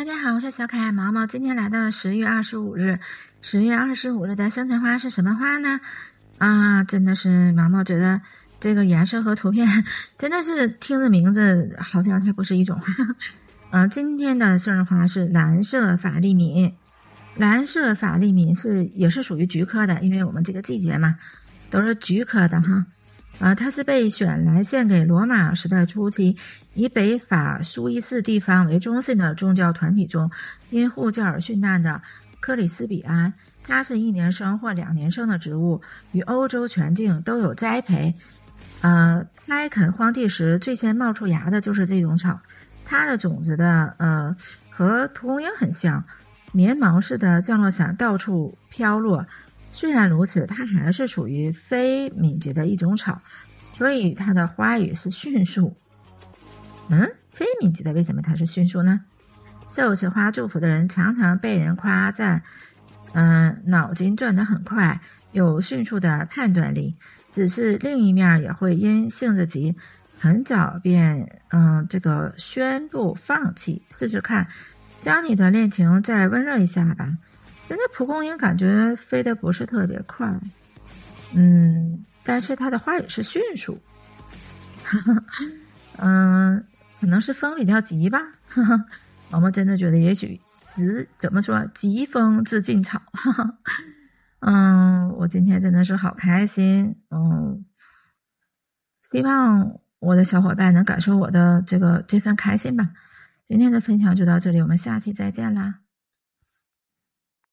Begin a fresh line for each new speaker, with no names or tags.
大家好，我是小可爱毛毛。今天来到了十月二十五日，十月二十五日的生辰花是什么花呢？啊，真的是毛毛觉得这个颜色和图片真的是听着名字好像它不是一种花。嗯，今天的生日花是蓝色法利敏，蓝色法利敏是也是属于菊科的，因为我们这个季节嘛都是菊科的哈。啊，它是被选来献给罗马时代初期以北法苏伊士地方为中心的宗教团体中因护教而殉难的克里斯比安。它是一年生或两年生的植物，与欧洲全境都有栽培。呃，开垦荒地时最先冒出芽的就是这种草。它的种子的呃和蒲公英很像，棉毛似的降落伞到处飘落。虽然如此，它还是属于非敏捷的一种草，所以它的花语是迅速。嗯，非敏捷的为什么它是迅速呢？受此花祝福的人常常被人夸赞，嗯，脑筋转得很快，有迅速的判断力。只是另一面也会因性子急，很早便嗯这个宣布放弃。试试看，将你的恋情再温热一下吧。人家蒲公英感觉飞得不是特别快，嗯，但是它的花也是迅速，嗯，可能是风比较急吧。我们真的觉得，也许急怎么说，疾风知劲草。嗯，我今天真的是好开心，嗯，希望我的小伙伴能感受我的这个这份开心吧。今天的分享就到这里，我们下期再见啦。